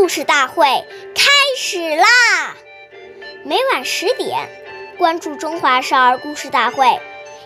故事大会开始啦！每晚十点，关注《中华少儿故事大会》，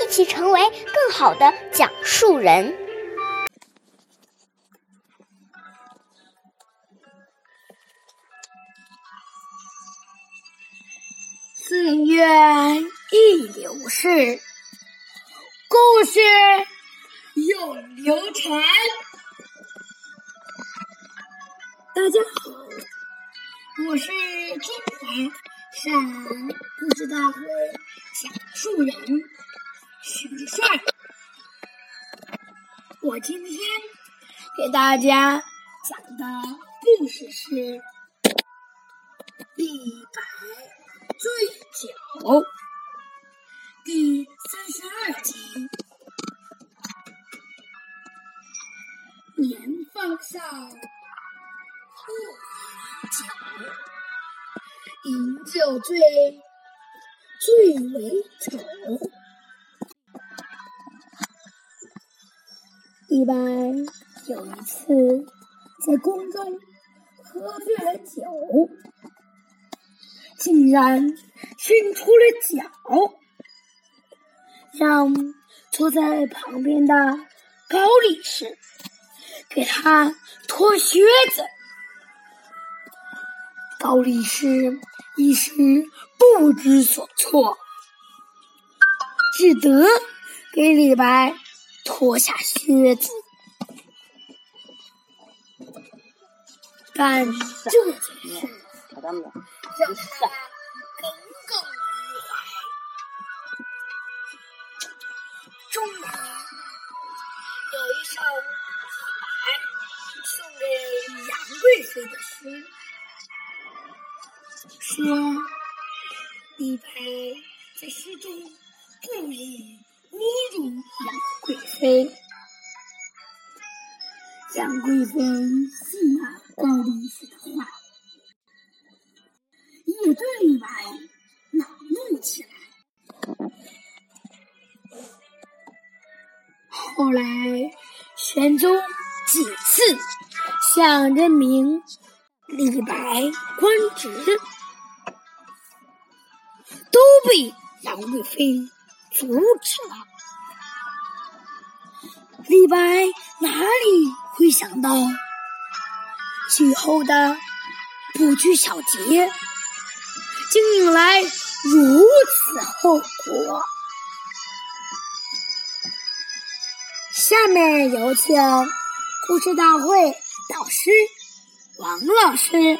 一起成为更好的讲述人。岁月易流逝，故事永流传。大家好，我是中华少儿故事大会讲述人许帅。我今天给大家讲的故事是《李白醉酒》第三十二集。年方少。酒，饮酒醉，醉为酒。李白有一次在宫中喝醉了酒，竟然伸出了脚，让坐在旁边的高力士给他脱靴子。高力士一时不知所措，只得给李白脱下靴子。但这件事让他耿耿于怀。终于有一首李白送给杨贵妃的诗。说李白在诗中故意侮辱杨贵妃，杨贵妃信了高力士的话，也对李白恼怒起来。后来玄宗几次想任命李白官职。都被杨贵妃阻止了。李白哪里会想到，最后的不拘小节，竟引来如此后果？下面有请故事大会导师王老师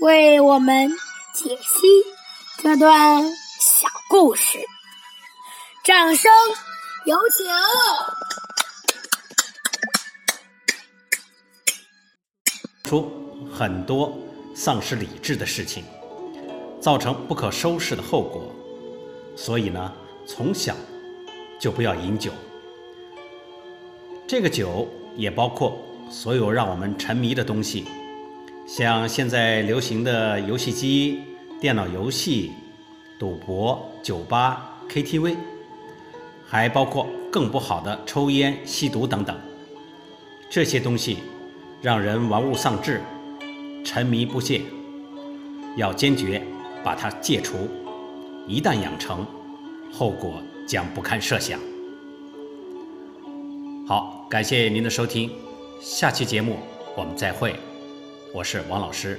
为我们解析。这段小故事，掌声有请。出很多丧失理智的事情，造成不可收拾的后果。所以呢，从小就不要饮酒。这个酒也包括所有让我们沉迷的东西，像现在流行的游戏机。电脑游戏、赌博、酒吧、KTV，还包括更不好的抽烟、吸毒等等。这些东西让人玩物丧志、沉迷不懈，要坚决把它戒除。一旦养成，后果将不堪设想。好，感谢您的收听，下期节目我们再会。我是王老师。